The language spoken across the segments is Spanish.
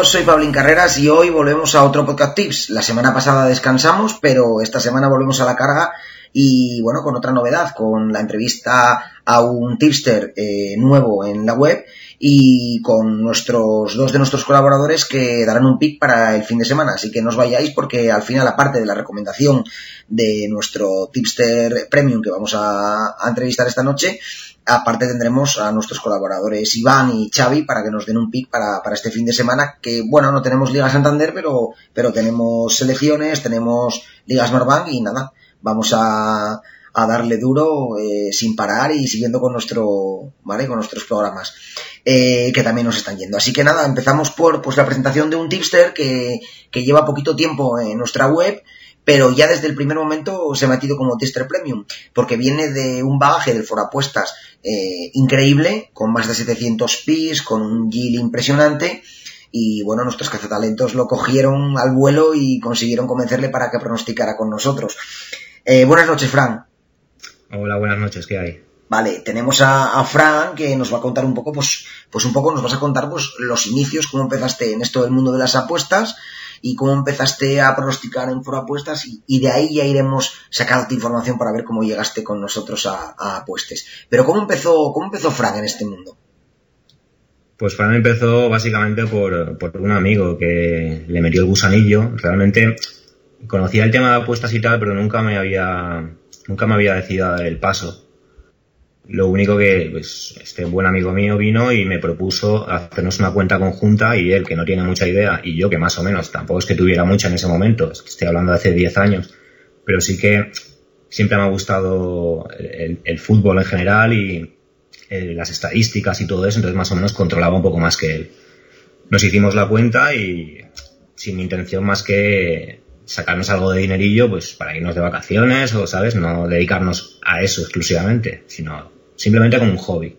Todos, soy Pablín Carreras y hoy volvemos a otro Podcast Tips. La semana pasada descansamos, pero esta semana volvemos a la carga y bueno, con otra novedad, con la entrevista a un tipster eh, nuevo en la web y con nuestros dos de nuestros colaboradores que darán un pick para el fin de semana. Así que no os vayáis porque al final, aparte de la recomendación de nuestro tipster premium que vamos a, entrevistar esta noche, aparte tendremos a nuestros colaboradores Iván y Xavi para que nos den un pick para, para este fin de semana, que bueno, no tenemos Liga Santander, pero, pero tenemos selecciones, tenemos Liga Smartbank y nada, vamos a, a darle duro eh, sin parar y siguiendo con nuestro, ¿vale? Con nuestros programas eh, que también nos están yendo. Así que nada, empezamos por pues, la presentación de un tipster que, que lleva poquito tiempo en nuestra web, pero ya desde el primer momento se ha metido como tipster premium, porque viene de un bagaje del foro apuestas eh, increíble, con más de 700 pis, con un yield impresionante, y bueno, nuestros cazatalentos lo cogieron al vuelo y consiguieron convencerle para que pronosticara con nosotros. buenas noches, Fran. Hola, buenas noches, ¿qué hay? Vale, tenemos a, Fran que nos va a contar un poco, pues, pues un poco nos vas a contar pues los inicios, cómo empezaste en esto del mundo de las apuestas y cómo empezaste a pronosticar en foro apuestas y, de ahí ya iremos sacando información para ver cómo llegaste con nosotros a, a apuestes. Pero cómo empezó, cómo empezó Fran en este mundo. Pues Fran empezó básicamente por, por un amigo que le metió el gusanillo. Realmente conocía el tema de apuestas y tal, pero nunca me había nunca me había decidido dar el paso. Lo único que pues, este buen amigo mío vino y me propuso hacernos una cuenta conjunta y él, que no tiene mucha idea, y yo, que más o menos, tampoco es que tuviera mucha en ese momento, estoy hablando de hace 10 años, pero sí que siempre me ha gustado el, fútbol en general y eh, las estadísticas y todo eso, entonces más o menos controlaba un poco más que él. Nos hicimos la cuenta y sin intención más que sacarnos algo de dinerillo pues para irnos de vacaciones o, ¿sabes? No dedicarnos a eso exclusivamente, sino simplemente como un hobby.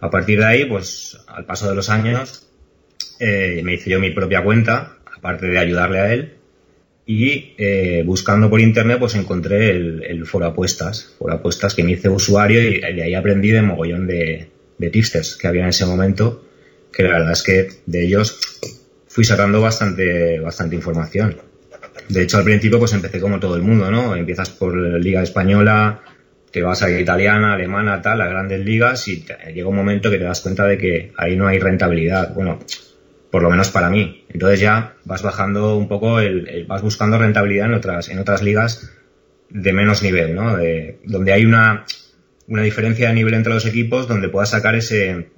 A partir de ahí, pues al paso de los años, eh, me hice yo mi propia cuenta, aparte de ayudarle a él, y eh, buscando por internet, pues encontré el, foro apuestas, foro apuestas que me hice usuario y de ahí aprendí de mogollón de, de tipsters que había en ese momento, que la verdad es que de ellos fui sacando bastante, bastante información. De hecho, al principio pues empecé como todo el mundo, ¿no? Empiezas por Liga Española, te vas a Italiana, Alemana, tal, a grandes ligas y llega un momento que te das cuenta de que ahí no hay rentabilidad. Bueno, por lo menos para mí. Entonces ya vas bajando un poco, el, vas buscando rentabilidad en otras, en otras ligas de menos nivel, ¿no? De, donde hay una, una diferencia de nivel entre los equipos donde puedas sacar ese,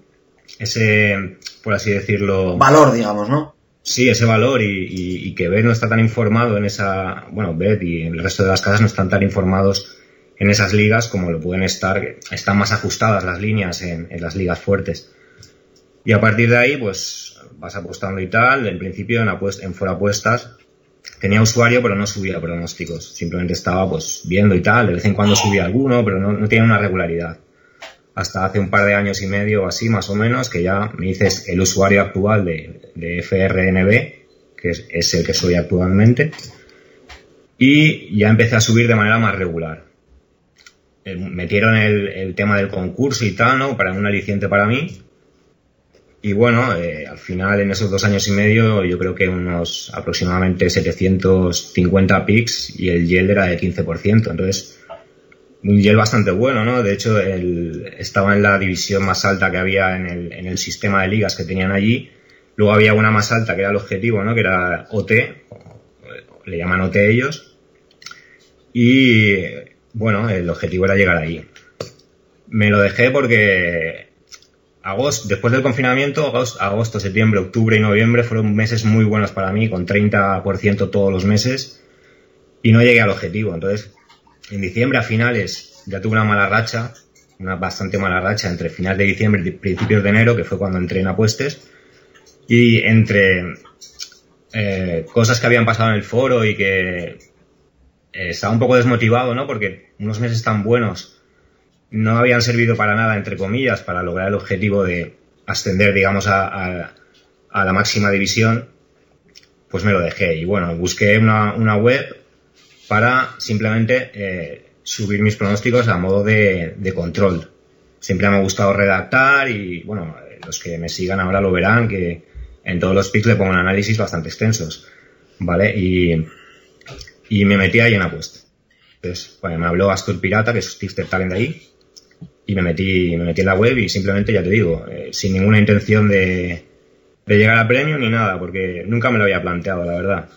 ese, por así decirlo... Valor, digamos, ¿no? Sí, ese valor y, que Bet no está tan informado en esa, bueno, Bet y el resto de las casas no están tan informados en esas ligas como lo pueden estar, están más ajustadas las líneas en, las ligas fuertes. Y a partir de ahí, pues vas apostando y tal. En principio, en, apuest en fuera tenía usuario, pero no subía pronósticos. Simplemente estaba pues viendo y tal. De vez en cuando subía alguno, pero no, no tenía una regularidad hasta hace un par de años y medio o así más o menos, que ya me dices el usuario actual de, FRNB, que es, el que soy actualmente, y ya empecé a subir de manera más regular. Eh, metieron el, tema del concurso y tal, ¿no? Para un aliciente para mí. Y bueno, eh, al final en esos dos años y medio yo creo que unos aproximadamente 750 pics y el yield era de 15%. Entonces un gel bastante bueno, ¿no? De hecho, él estaba en la división más alta que había en el, en el sistema de ligas que tenían allí. Luego había una más alta que era el objetivo, ¿no? Que era OT, le llaman OT ellos. Y bueno, el objetivo era llegar ahí. Me lo dejé porque agosto, después del confinamiento, agosto, septiembre, octubre y noviembre fueron meses muy buenos para mí, con 30% todos los meses. Y no llegué al objetivo. Entonces, en diciembre a finales ya tuve una mala racha, una bastante mala racha entre finales de diciembre y principios de enero, que fue cuando entré en apuestes. Y entre eh, cosas que habían pasado en el foro y que estaba un poco desmotivado, ¿no? Porque unos meses tan buenos no habían servido para nada, entre comillas, para lograr el objetivo de ascender, digamos, a, la máxima división, pues me lo dejé. Y bueno, busqué una, una web para simplemente eh, subir mis pronósticos a modo de, control. Siempre me ha gustado redactar y, bueno, los que me sigan ahora lo verán, que en todos los picks le pongo un análisis bastante extensos, ¿vale? Y, y me metí ahí en apuesta. Entonces, bueno, me habló Astur Pirata, que es tipster talent de ahí, y me metí, me metí en la web y simplemente, ya te digo, eh, sin ninguna intención de, de llegar a premio ni nada, porque nunca me lo había planteado, la verdad.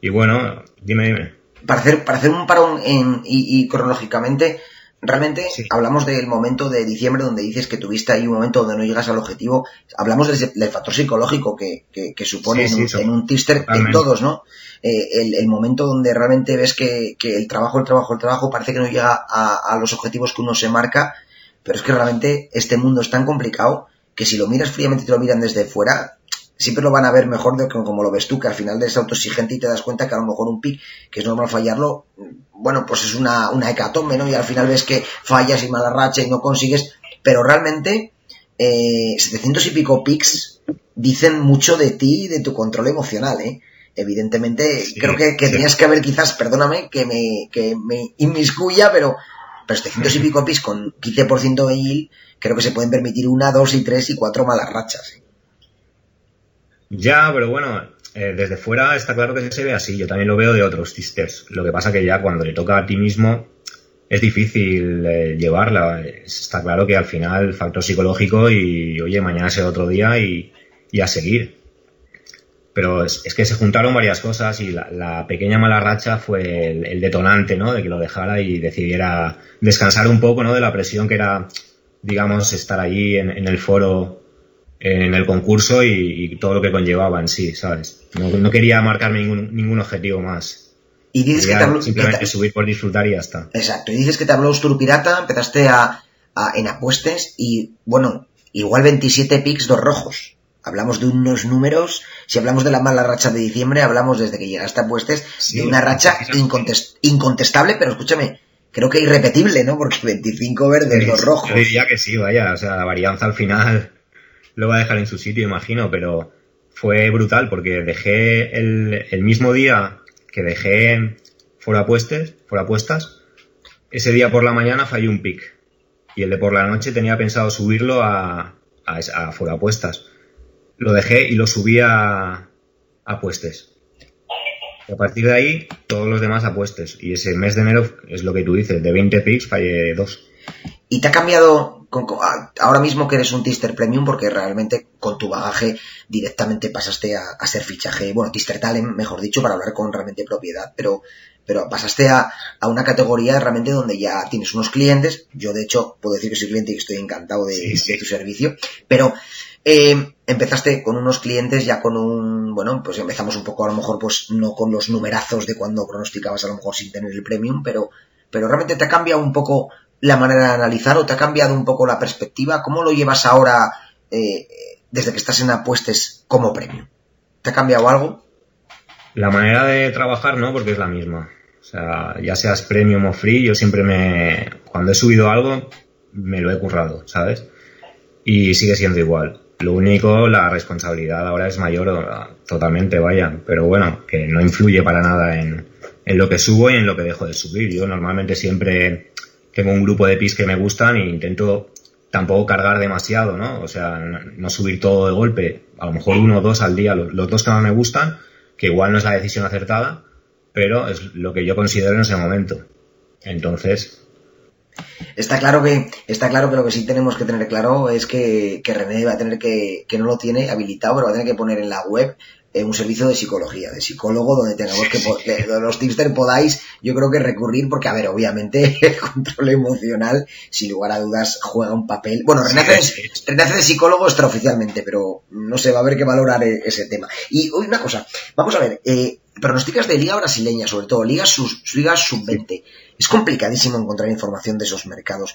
Y bueno, dime, dime. Para hacer, para hacer un parón en, y, cronológicamente, realmente hablamos del momento de diciembre donde dices que tuviste ahí un momento donde no llegas al objetivo. Hablamos del, factor psicológico que, que, supone en, un, en, un, en todos, ¿no? Eh, el, momento donde realmente ves que, que, el trabajo, el trabajo, el trabajo parece que no llega a, a los objetivos que uno se marca, pero es que realmente este mundo es tan complicado que si lo miras fríamente y te lo miran desde fuera, siempre lo van a ver mejor de como lo ves tú, que al final es autoexigente y te das cuenta que a lo mejor un pick, que es normal fallarlo, bueno, pues es una, una hecatombe, ¿no? Y al final ves que fallas y mala racha y no consigues, pero realmente eh, 700 y pico picks dicen mucho de ti y de tu control emocional, ¿eh? Evidentemente, creo que, tenías que haber quizás, perdóname, que me, que me inmiscuya, pero, pero 700 y pico picks con 15% de yield, creo que se pueden permitir una, dos y tres y cuatro malas rachas. ¿eh? Ya, pero bueno, eh, desde fuera está claro que se ve así. Yo también lo veo de otros sisters. Lo que pasa que ya cuando le toca a ti mismo es difícil eh, llevarla. Está claro que al final factor psicológico y oye, mañana será otro día y, a seguir. Pero es, que se juntaron varias cosas y la, pequeña mala racha fue el, detonante, ¿no? De que lo dejara y decidiera descansar un poco, ¿no? De la presión que era, digamos, estar allí en el foro en el concurso y, todo lo que conllevaba en sí, ¿sabes? No, quería marcarme ningún, ningún objetivo más. Y dices que te habló, simplemente subir por disfrutar y ya está. Exacto. Y dices que te habló Ostur Pirata, empezaste a, en apuestes y, bueno, igual 27 picks, dos rojos. Hablamos de unos números, si hablamos de la mala racha de diciembre, hablamos desde que llegaste a apuestes de una racha incontestable, pero escúchame, creo que irrepetible, ¿no? Porque 25 verdes, dos rojos. Yo diría que sí, vaya, o sea, la varianza al final lo va a dejar en su sitio, imagino, pero fue brutal porque dejé el, mismo día que dejé fuera apuestas, fuera apuestas, ese día por la mañana falló un pick y el de por la noche tenía pensado subirlo a, a, fuera apuestas. Lo dejé y lo subí a, apuestes. Y a partir de ahí, todos los demás apuestes. Y ese mes de enero es lo que tú dices, de 20 picks fallé dos. ¿Y te ha cambiado ahora mismo que eres un Tister Premium, porque realmente con tu bagaje directamente pasaste a, ser fichaje, bueno, Tister Talent, mejor dicho, para hablar con realmente propiedad, pero, pero pasaste a, una categoría realmente donde ya tienes unos clientes. Yo, de hecho, puedo decir que soy cliente y que estoy encantado de, tu servicio, pero eh, empezaste con unos clientes ya con un, bueno, pues empezamos un poco a lo mejor, pues no con los numerazos de cuando pronosticabas a lo mejor sin tener el premium, pero, pero realmente te ha cambiado un poco la manera de analizar o te ha cambiado un poco la perspectiva? ¿Cómo lo llevas ahora eh, desde que estás en apuestes como premio? ¿Te ha cambiado algo? La manera de trabajar no, porque es la misma. O sea, ya seas premium o free, yo siempre me... Cuando he subido algo, me lo he currado, ¿sabes? Y sigue siendo igual. Lo único, la responsabilidad ahora es mayor totalmente, vaya. Pero bueno, que no influye para nada en, en lo que subo y en lo que dejo de subir. Yo normalmente siempre tengo un grupo de pis que me gustan e intento tampoco cargar demasiado, ¿no? O sea, no, subir todo de golpe, a lo mejor uno o dos al día, los, dos que más me gustan, que igual no es la decisión acertada, pero es lo que yo considero en ese momento. Entonces, Está claro que está claro que lo que sí tenemos que tener claro es que, que René va a tener que, que no lo tiene habilitado, pero va a tener que poner en la web un servicio de psicología, de psicólogo, donde tengamos que, los tipster podáis, yo creo que recurrir, porque, a ver, obviamente el control emocional, sin lugar a dudas, juega un papel. Bueno, renace, de psicólogo extraoficialmente, pero no sé, va a haber que valorar e, ese tema. Y hoy una cosa, vamos a ver, eh, pronosticas de liga brasileña, sobre todo, ligas, sus, ligas sub-20. Es complicadísimo encontrar información de esos mercados.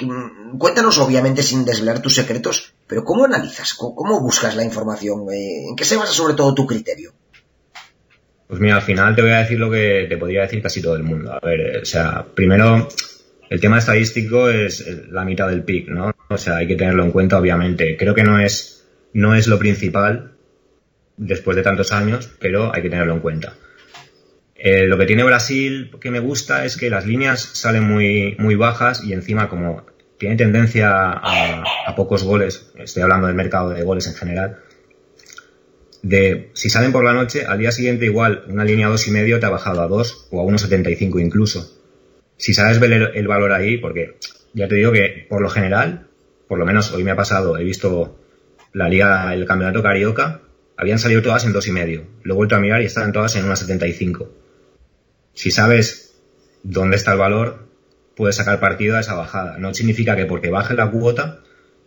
Mm, cuéntanos, obviamente, sin desvelar tus secretos, pero ¿cómo analizas? ¿Cómo, buscas la información? Eh, ¿En qué se basa sobre todo tu criterio? Pues mira, al final te voy a decir lo que te podría decir casi todo el mundo. A ver, eh, o sea, primero, el tema estadístico es la mitad del pick, ¿no? O sea, hay que tenerlo en cuenta, obviamente. Creo que no es, no es lo principal después de tantos años, pero hay que tenerlo en cuenta. Eh, lo que tiene Brasil que me gusta es que las líneas salen muy, muy bajas y encima como tiene tendencia a, pocos goles, estoy hablando del mercado de goles en general, de si salen por la noche, al día siguiente igual una línea dos y medio te ha bajado a 2 o a 1,75 incluso. Si sabes ver el, valor ahí, porque ya te digo que por lo general, por lo menos hoy me ha pasado, he visto la liga, el campeonato carioca, habían salido todas en dos y medio. Lo he vuelto a mirar y estaban todas en 1,75. Si sabes dónde está el valor, puedes sacar partido a esa bajada. No significa que porque baje la cuota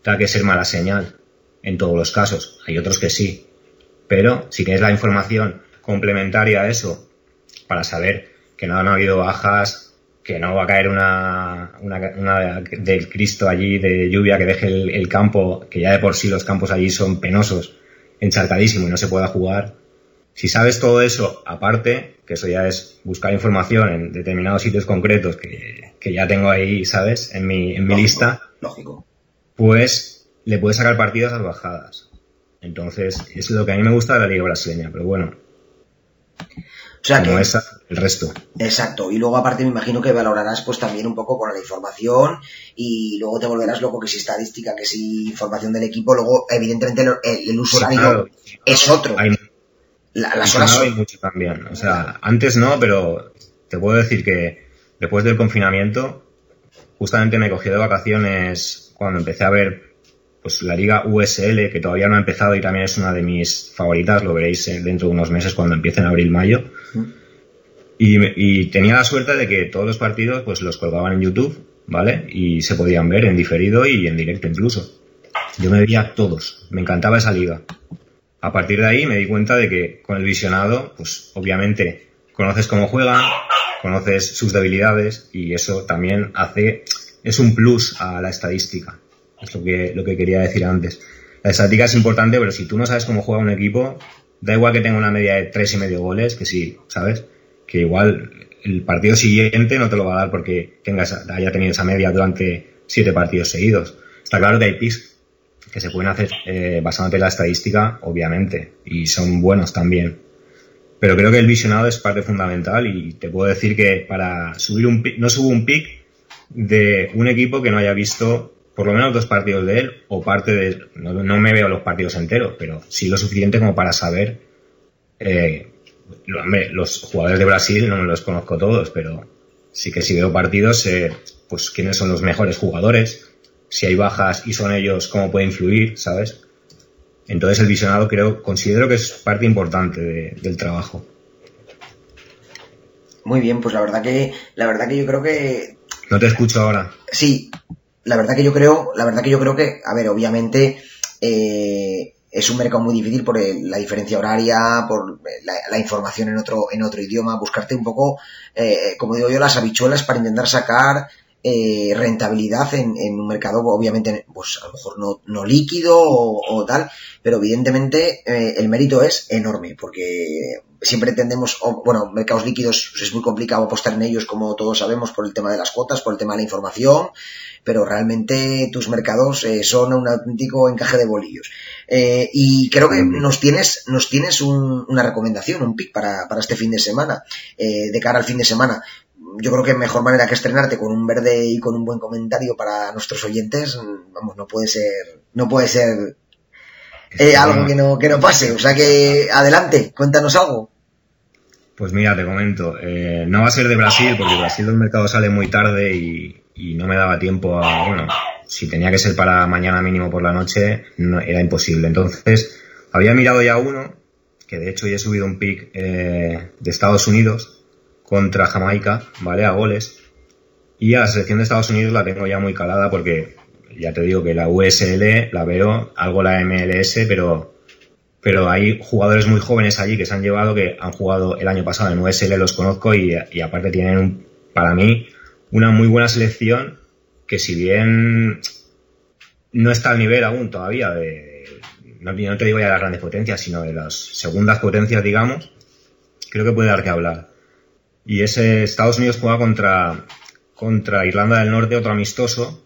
tenga que ser mala señal en todos los casos. Hay otros que sí. Pero si tienes la información complementaria a eso para saber que no han habido bajas, que no va a caer una, una, del Cristo allí de lluvia que deje el, campo, que ya de por sí los campos allí son penosos, encharcadísimo y no se pueda jugar. Si sabes todo eso, aparte, que eso ya es buscar información en determinados sitios concretos que, ya tengo ahí, ¿sabes? En mi, en mi lista. Lógico. Pues le puedes sacar partido a esas bajadas. Entonces, es lo que a mí me gusta de la liga brasileña, pero bueno. O sea como esa, el resto. Exacto. Y luego aparte me imagino que valorarás pues también un poco con la información y luego te volverás loco que si estadística, que si información del equipo, luego evidentemente el, uso horario es otro. Hay, las horas hay mucho también. O sea, antes no, pero te puedo decir que después del confinamiento, justamente me cogí de vacaciones cuando empecé a ver pues la liga USL, que todavía no ha empezado y también es una de mis favoritas, lo veréis dentro de unos meses cuando empiecen abril-mayo. Y, tenía la suerte de que todos los partidos pues los colgaban en YouTube, ¿vale? Y se podían ver en diferido y en directo incluso. Yo me veía todos, me encantaba esa liga. A partir de ahí me di cuenta de que con el visionado, pues obviamente conoces cómo juegan, conoces sus debilidades y eso también hace, es un plus a la estadística. Es lo que, lo que quería decir antes. La estadística es importante, pero si tú no sabes cómo juega un equipo, da igual que tenga una media de tres y medio goles, que sí, ¿sabes? Que igual el partido siguiente no te lo va a dar porque tengas, haya tenido esa media durante siete partidos seguidos. Está claro que hay pis que se pueden hacer eh, basándote en la estadística, obviamente, y son buenos también. Pero creo que el visionado es parte fundamental y te puedo decir que para subir un pick, no subo un pick de un equipo que no haya visto por lo menos dos partidos de él o parte de él. No, me veo los partidos enteros, pero sí lo suficiente como para saber. Eh, los jugadores de Brasil no me los conozco todos, pero sí que si veo partidos, sé pues quiénes son los mejores jugadores, si hay bajas y son ellos, cómo puede influir, ¿sabes? Entonces el visionado creo, considero que es parte importante del trabajo. Muy bien, pues la verdad que, la verdad que yo creo que. No te escucho ahora. Sí, la verdad que yo creo, la verdad que yo creo que, a ver, obviamente eh, es un mercado muy difícil por la diferencia horaria, por la, información en otro, en otro idioma, buscarte un poco, eh, como digo yo, las habichuelas para intentar sacar eh, rentabilidad en, un mercado, obviamente, pues a lo mejor no, no líquido o, tal, pero evidentemente el mérito es enorme, porque siempre tendemos, bueno, mercados líquidos es muy complicado apostar en ellos, como todos sabemos, por el tema de las cuotas, por el tema de la información, pero realmente tus mercados eh, son un auténtico encaje de bolillos. Eh, y creo que nos tienes, nos tienes una recomendación, un pick para, este fin de semana, eh, de cara al fin de semana. Yo creo que mejor manera que estrenarte con un verde y con un buen comentario para nuestros oyentes, vamos, no puede ser, no puede ser algo que no, que no pase. O sea que adelante, cuéntanos algo. Pues mira, te comento, no va a ser de Brasil, porque Brasil el mercado sale muy tarde y, y no me daba tiempo a, bueno, si tenía que ser para mañana mínimo por la noche, no, era imposible. Entonces, había mirado ya uno, que de hecho ya he subido un pick eh, de Estados Unidos contra Jamaica, ¿vale? A goles. Y a la selección de Estados Unidos la tengo ya muy calada porque ya te digo que la USL la veo, algo la MLS, pero, pero hay jugadores muy jóvenes allí que se han llevado, que han jugado el año pasado en USL, los conozco y, aparte tienen, un, para mí, una muy buena selección que si bien no está al nivel aún todavía de, no, te digo ya de las grandes potencias, sino de las segundas potencias, digamos, creo que puede dar que hablar. Y ese Estados Unidos juega contra, contra Irlanda del Norte, otro amistoso,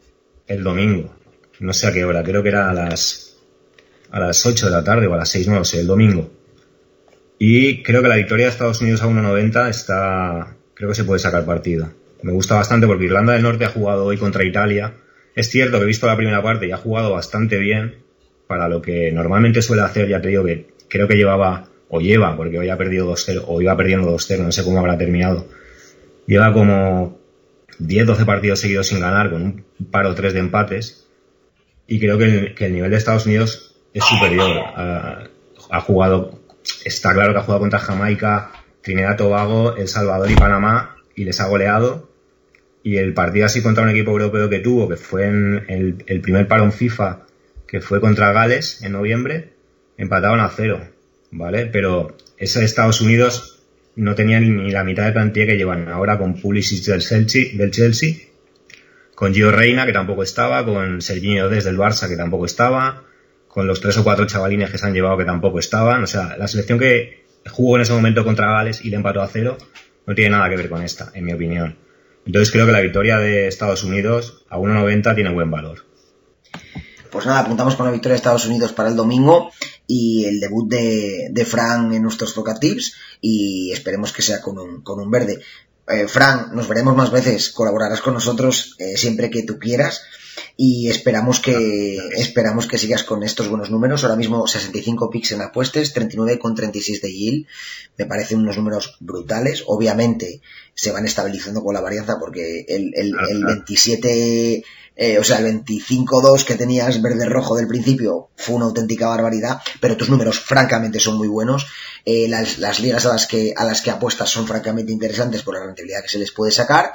el domingo. No sé a qué hora, creo que era a las, a las 8 de la tarde o a las 6, no lo sé, el domingo. Y creo que la victoria de Estados Unidos a 1.90 está, creo que se puede sacar partido me gusta bastante porque Irlanda del Norte ha jugado hoy contra Italia. Es cierto que he visto la primera parte y ha jugado bastante bien para lo que normalmente suele hacer, ya te digo que, creo que llevaba, o lleva, porque hoy ha perdido 2-0, o iba perdiendo 2-0, no sé cómo habrá terminado. Lleva como 10-12 partidos seguidos sin ganar, con un par o tres de empates. Y creo que el, nivel de Estados Unidos es superior. Ha, jugado, está claro que ha jugado contra Jamaica, Trinidad, Tobago, El Salvador y Panamá, y les ha goleado. Y el partido así contra un equipo europeo que tuvo, que fue en el, el primer parón FIFA, que fue contra Gales en noviembre, empataron a cero, ¿vale? Pero ese Estados Unidos no tenía ni la mitad de plantilla que llevan ahora con Pulisic del Chelsea, del Chelsea con Gio Reina, que tampoco estaba, con Serginho desde el Barça, que tampoco estaba, con los tres o cuatro chavalines que se han llevado que tampoco estaban. O sea, la selección que jugó en ese momento contra Gales y le empató a cero no tiene nada que ver con esta, en mi opinión. Entonces creo que la victoria de Estados Unidos a 1.90 tiene buen valor. Pues nada, apuntamos con la victoria de Estados Unidos para el domingo y el debut de, de Fran en nuestros Toca Tips y esperemos que sea con un, con un verde. Eh, Fran, nos veremos más veces, colaborarás con nosotros eh, siempre que tú quieras y esperamos que esperamos que sigas con estos buenos números. Ahora mismo 65 picks en apuestas, 39 con 36 de yield. Me parecen unos números brutales. Obviamente se van estabilizando con la varianza porque el, el, el 27 eh, o sea, el 25-2 que tenías verde-rojo del principio fue una auténtica barbaridad, pero tus números francamente son muy buenos. Eh, las, las, ligas a las, que, a las que apuestas son francamente interesantes por la rentabilidad que se les puede sacar.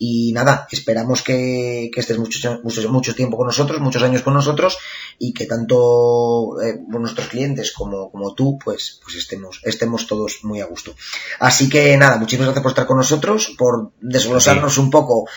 Y nada, esperamos que, que estés mucho, mucho, mucho, tiempo con nosotros, muchos años con nosotros y que tanto eh, nuestros clientes como, como tú, pues, pues estemos, estemos todos muy a gusto. Así que nada, muchísimas gracias por estar con nosotros, por desglosarnos sí. un poco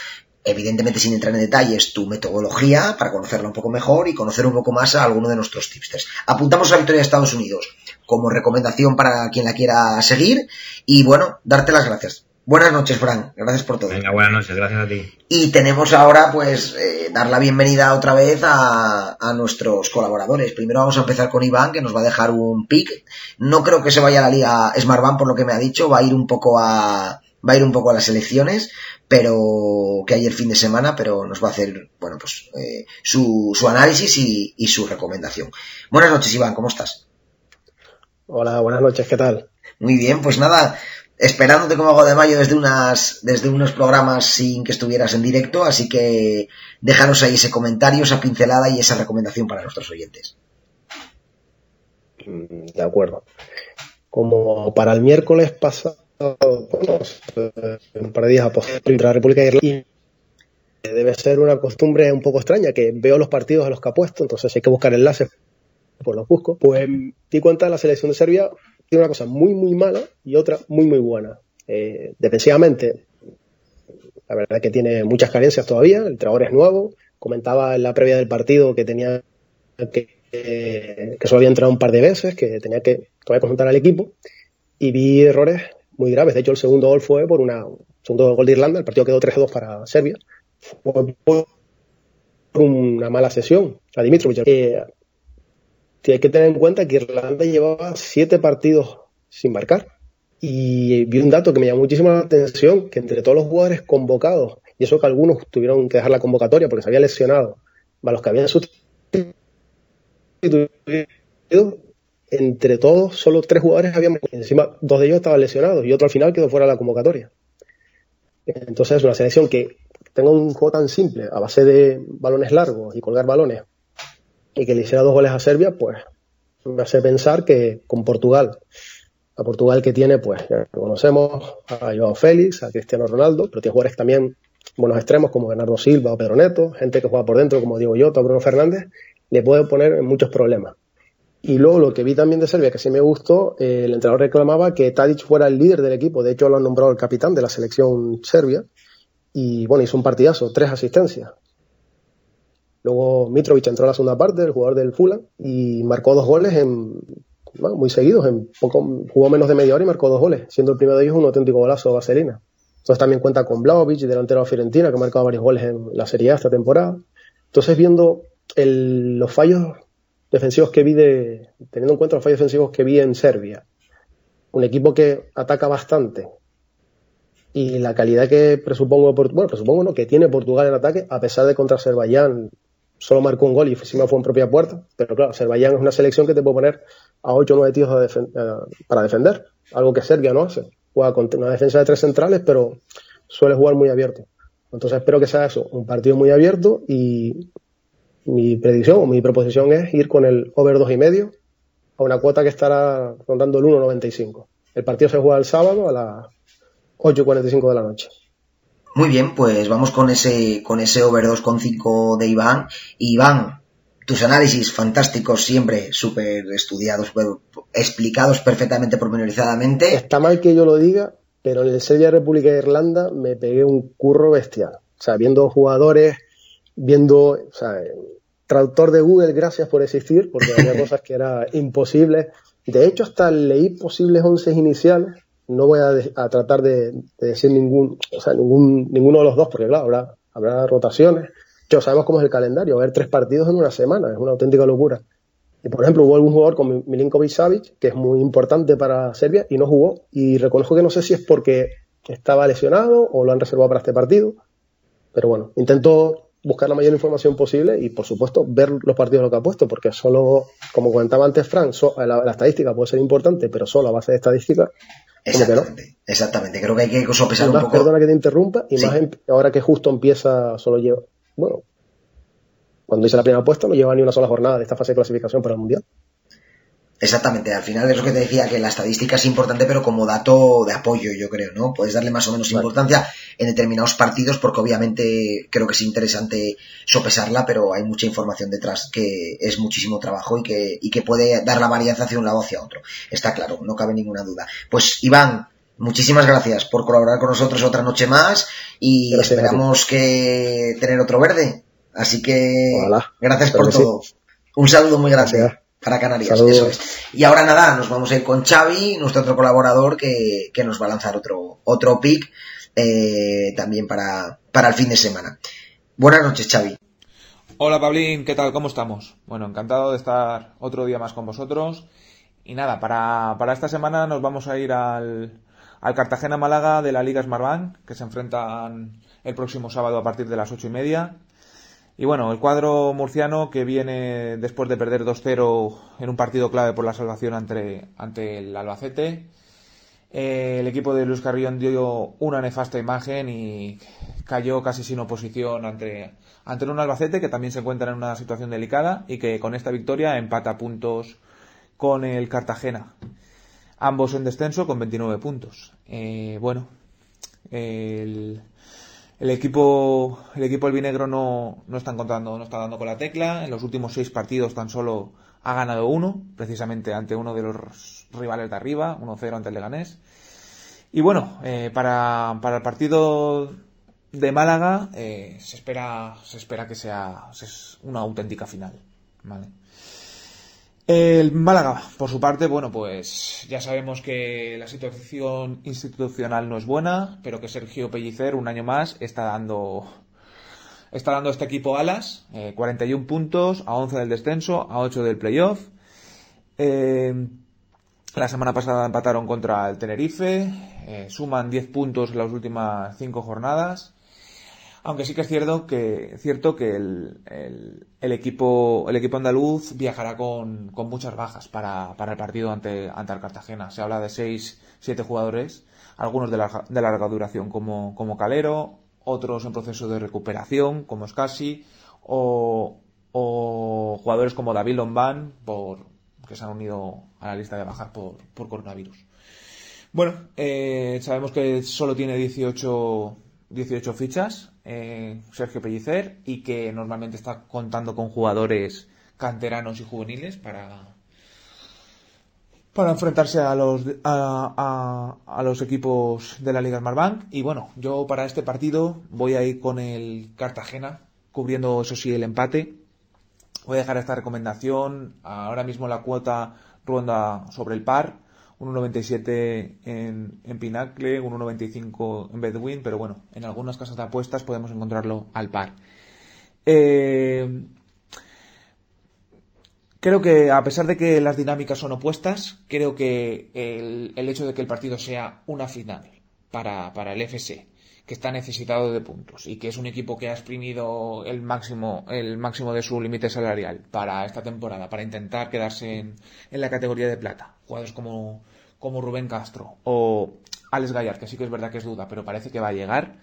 evidentemente sin entrar en detalles, tu metodología para conocerla un poco mejor y conocer un poco más a alguno de nuestros tipsters. Apuntamos a la victoria de Estados Unidos como recomendación para quien la quiera seguir y bueno, darte las gracias. Buenas noches, Fran. Gracias por todo. Venga, buenas noches. Gracias a ti. Y tenemos ahora, pues, eh, dar la bienvenida otra vez a, a, nuestros colaboradores. Primero vamos a empezar con Iván, que nos va a dejar un pick. No creo que se vaya a la liga Smartbank, por lo que me ha dicho. Va a ir un poco a, va a ir un poco a las elecciones, pero que hay el fin de semana, pero nos va a hacer, bueno, pues eh, su, su, análisis y, y, su recomendación. Buenas noches, Iván, ¿cómo estás? Hola, buenas noches, ¿qué tal? Muy bien, pues nada, esperándote como hago de mayo desde unas, desde unos programas sin que estuvieras en directo, así que déjanos ahí ese comentario, esa pincelada y esa recomendación para nuestros oyentes. De acuerdo. Como para el miércoles pasado un par de días a posteriori de la República de Irlanda. Debe ser una costumbre un poco extraña, que veo los partidos a los que apuesto, entonces hay que buscar enlaces, pues los busco. Pues di cuenta la selección de Serbia tiene una cosa muy, muy mala y otra muy, muy buena. Eh, defensivamente, la verdad es que tiene muchas carencias todavía, el entrenador es nuevo. Comentaba en la previa del partido que tenía que, que solo había entrado un par de veces, que tenía que todavía consultar al equipo y vi errores muy graves. De hecho, el segundo gol fue por una segundo gol de Irlanda, el partido quedó 3-2 para Serbia. Fue por una mala sesión a Dimitrovic. Eh, hay que tener en cuenta que Irlanda llevaba siete partidos sin marcar. Y vi un dato que me llamó muchísimo la atención, que entre todos los jugadores convocados, y eso que algunos tuvieron que dejar la convocatoria porque se había lesionado, a los que habían sustituido, entre todos, solo tres jugadores habían. Encima, dos de ellos estaban lesionados y otro al final quedó fuera de la convocatoria. Entonces, es una selección que tenga un juego tan simple, a base de balones largos y colgar balones, y que le hiciera dos goles a Serbia, pues me hace pensar que con Portugal, a Portugal que tiene, pues ya conocemos a Joao Félix, a Cristiano Ronaldo, pero tiene jugadores también buenos extremos como Bernardo Silva o Pedro Neto, gente que juega por dentro como Diego Llota o Bruno Fernández, le puede poner muchos problemas. Y luego lo que vi también de Serbia, que sí me gustó, eh, el entrenador reclamaba que Tadic fuera el líder del equipo. De hecho, lo han nombrado el capitán de la selección serbia. Y bueno, hizo un partidazo, tres asistencias. Luego Mitrovic entró a la segunda parte, el jugador del Fulham, y marcó dos goles en, bueno, muy seguidos. En poco, jugó menos de media hora y marcó dos goles, siendo el primero de ellos un auténtico golazo de vaselina. Entonces también cuenta con Blaovic, delantero de Fiorentina, que ha marcado varios goles en la Serie A esta temporada. Entonces, viendo los fallos defensivos que vi de, teniendo en cuenta los fallos defensivos que vi en Serbia, un equipo que ataca bastante y la calidad que presupongo, bueno, presupongo no, que tiene Portugal en ataque, a pesar de contra Azerbaiyán solo marcó un gol y encima fue en propia puerta. Pero claro, Azerbaiyán es una selección que te puede poner a 8 o 9 tíos para defender. Algo que Serbia no hace. Juega con una defensa de tres centrales, pero suele jugar muy abierto. Entonces espero que sea eso, un partido muy abierto y mi predicción o mi proposición es ir con el over 2,5 y medio a una cuota que estará rondando el 1,95. El partido se juega el sábado a las 8.45 de la noche. Muy bien, pues vamos con ese, con ese over 2.5 de Iván. Iván, tus análisis fantásticos, siempre súper estudiados, explicados perfectamente pormenorizadamente. Está mal que yo lo diga, pero en el Serbia República de Irlanda me pegué un curro bestial. O sea, viendo jugadores, viendo, o sea, traductor de Google, gracias por existir, porque había cosas que era imposible. De hecho, hasta leí posibles once iniciales. No voy a, tratar de, decir ningún, o sea, ningún, ninguno de los dos, porque claro, habrá, habrá rotaciones. Yo sabemos cómo es el calendario, a ver tres partidos en una semana, es una auténtica locura. Y por ejemplo, hubo algún jugador como Milinkovic Savic, que es muy importante para Serbia, y no jugó. Y reconozco que no sé si es porque estaba lesionado o lo han reservado para este partido. Pero bueno, intento buscar la mayor información posible y, por supuesto, ver los partidos lo que ha puesto, porque solo, como comentaba antes Frank, la, estadística puede ser importante, pero solo a base de estadística. Exactamente, exactamente. Creo que hay que sopesar un poco. Perdona que te interrumpa, y más ahora que justo empieza, solo lleva, bueno, cuando hice la primera apuesta no lleva ni una sola jornada de esta fase de clasificación para el Mundial. Exactamente, al final es lo que te decía, que la estadística es importante, pero como dato de apoyo, yo creo, ¿no? Puedes darle más o menos importancia en determinados partidos, porque obviamente creo que es interesante sopesarla, pero hay mucha información detrás que es muchísimo trabajo y que, y que puede dar la varianza hacia un lado o hacia otro. Está claro, no cabe ninguna duda. Pues Iván, muchísimas gracias por colaborar con nosotros otra noche más y esperamos que tener otro verde. Así que gracias por todo. Un saludo muy grande para Canarias, eso es. Y ahora nada, nos vamos a ir con Xavi, nuestro otro colaborador, que, nos va a lanzar otro, otro pick eh, también para, para el fin de semana. Buenas noches, Xavi. Hola, Pablín, ¿qué tal? ¿Cómo estamos? Bueno, encantado de estar otro día más con vosotros. Y nada, para, para esta semana nos vamos a ir al, al Cartagena Málaga de la Liga Smartbank, que se enfrentan el próximo sábado a partir de las ocho y media. Y bueno, el cuadro murciano que viene después de perder 2-0 en un partido clave por la salvación ante, ante el Albacete. Eh, el equipo de Luis Carrión dio una nefasta imagen y cayó casi sin oposición ante, ante un Albacete que también se encuentra en una situación delicada y que con esta victoria empata puntos con el Cartagena. Ambos en descenso con 29 puntos. Eh, bueno, el, el equipo, el equipo albinegro no, no está encontrando, no está dando con la tecla. En los últimos seis partidos tan solo ha ganado uno, precisamente ante uno de los rivales de arriba, 1-0 ante el Leganés. Y bueno, eh, para, para, el partido de Málaga eh, se espera se espera que sea una auténtica final, ¿vale? El Málaga, por su parte, bueno, pues ya sabemos que la situación institucional no es buena, pero que Sergio Pellicer, un año más, está dando está dando este equipo alas, 41 eh, puntos, a 11 del descenso, a 8 del playoff. Eh, la semana pasada empataron contra el Tenerife, eh, suman 10 puntos en las últimas 5 jornadas. Aunque sí que es cierto que, cierto que el, el, equipo, el equipo andaluz viajará con, con muchas bajas para, para, el partido ante, ante el Cartagena. Se habla de 6, 7 jugadores, algunos de, de larga duración como, como Calero, otros en proceso de recuperación como Scassi, o, jugadores como David Lombán, por, que se han unido a la lista de bajas por, por coronavirus. Bueno, eh, sabemos que solo tiene 18 18 fichas, eh, Sergio Pellicer, y que normalmente está contando con jugadores canteranos y juveniles para, para enfrentarse a los, a, a, los equipos de la Liga Smartbank. Y bueno, yo para este partido voy a ir con el Cartagena, cubriendo eso sí el empate. Voy a dejar esta recomendación. Ahora mismo la cuota ronda sobre el par. 1,97 en, en Pinacle, 1,95 en Bedwin, pero bueno, en algunas casas de apuestas podemos encontrarlo al par. Eh, creo que a pesar de que las dinámicas son opuestas, creo que el, hecho de que el partido sea una final para, para el FC, que está necesitado de puntos y que es un equipo que ha exprimido el máximo, el máximo de su límite salarial para esta temporada, para intentar quedarse en, la categoría de plata. Jugadores como, como Rubén Castro o Alex Gallard, que sí que es verdad que es duda, pero parece que va a llegar.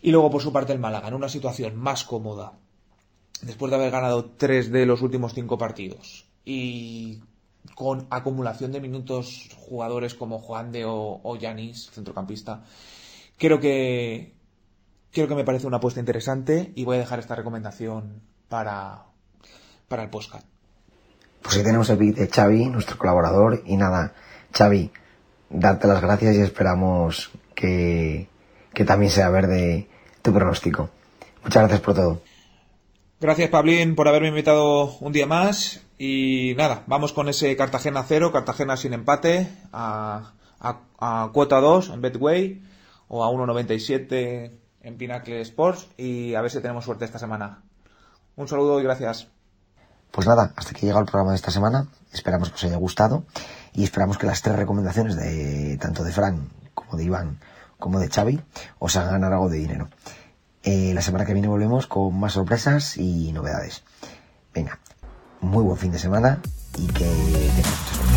Y luego por su parte el Málaga, en una situación más cómoda, después de haber ganado tres de los últimos cinco partidos y con acumulación de minutos jugadores como Juan de o Yanis, centrocampista, Creo que, creo que me parece una apuesta interesante y voy a dejar esta recomendación para, para el podcast. Pues ahí tenemos el beat de Xavi, nuestro colaborador. Y nada, Xavi, darte las gracias y esperamos que, que también sea verde tu pronóstico. Muchas gracias por todo. Gracias, Pablín, por haberme invitado un día más. Y nada, vamos con ese Cartagena 0, Cartagena sin empate, a, a, a cuota 2 en Betway o a 1.97 en Pinacle Sports y a ver si tenemos suerte esta semana. Un saludo y gracias. Pues nada, hasta que llega el programa de esta semana. Esperamos que os haya gustado y esperamos que las tres recomendaciones de tanto de Fran como de Iván como de Xavi os hagan algo de dinero. Eh, la semana que viene volvemos con más sorpresas y novedades. Venga, muy buen fin de semana y que tengamos mucha suerte.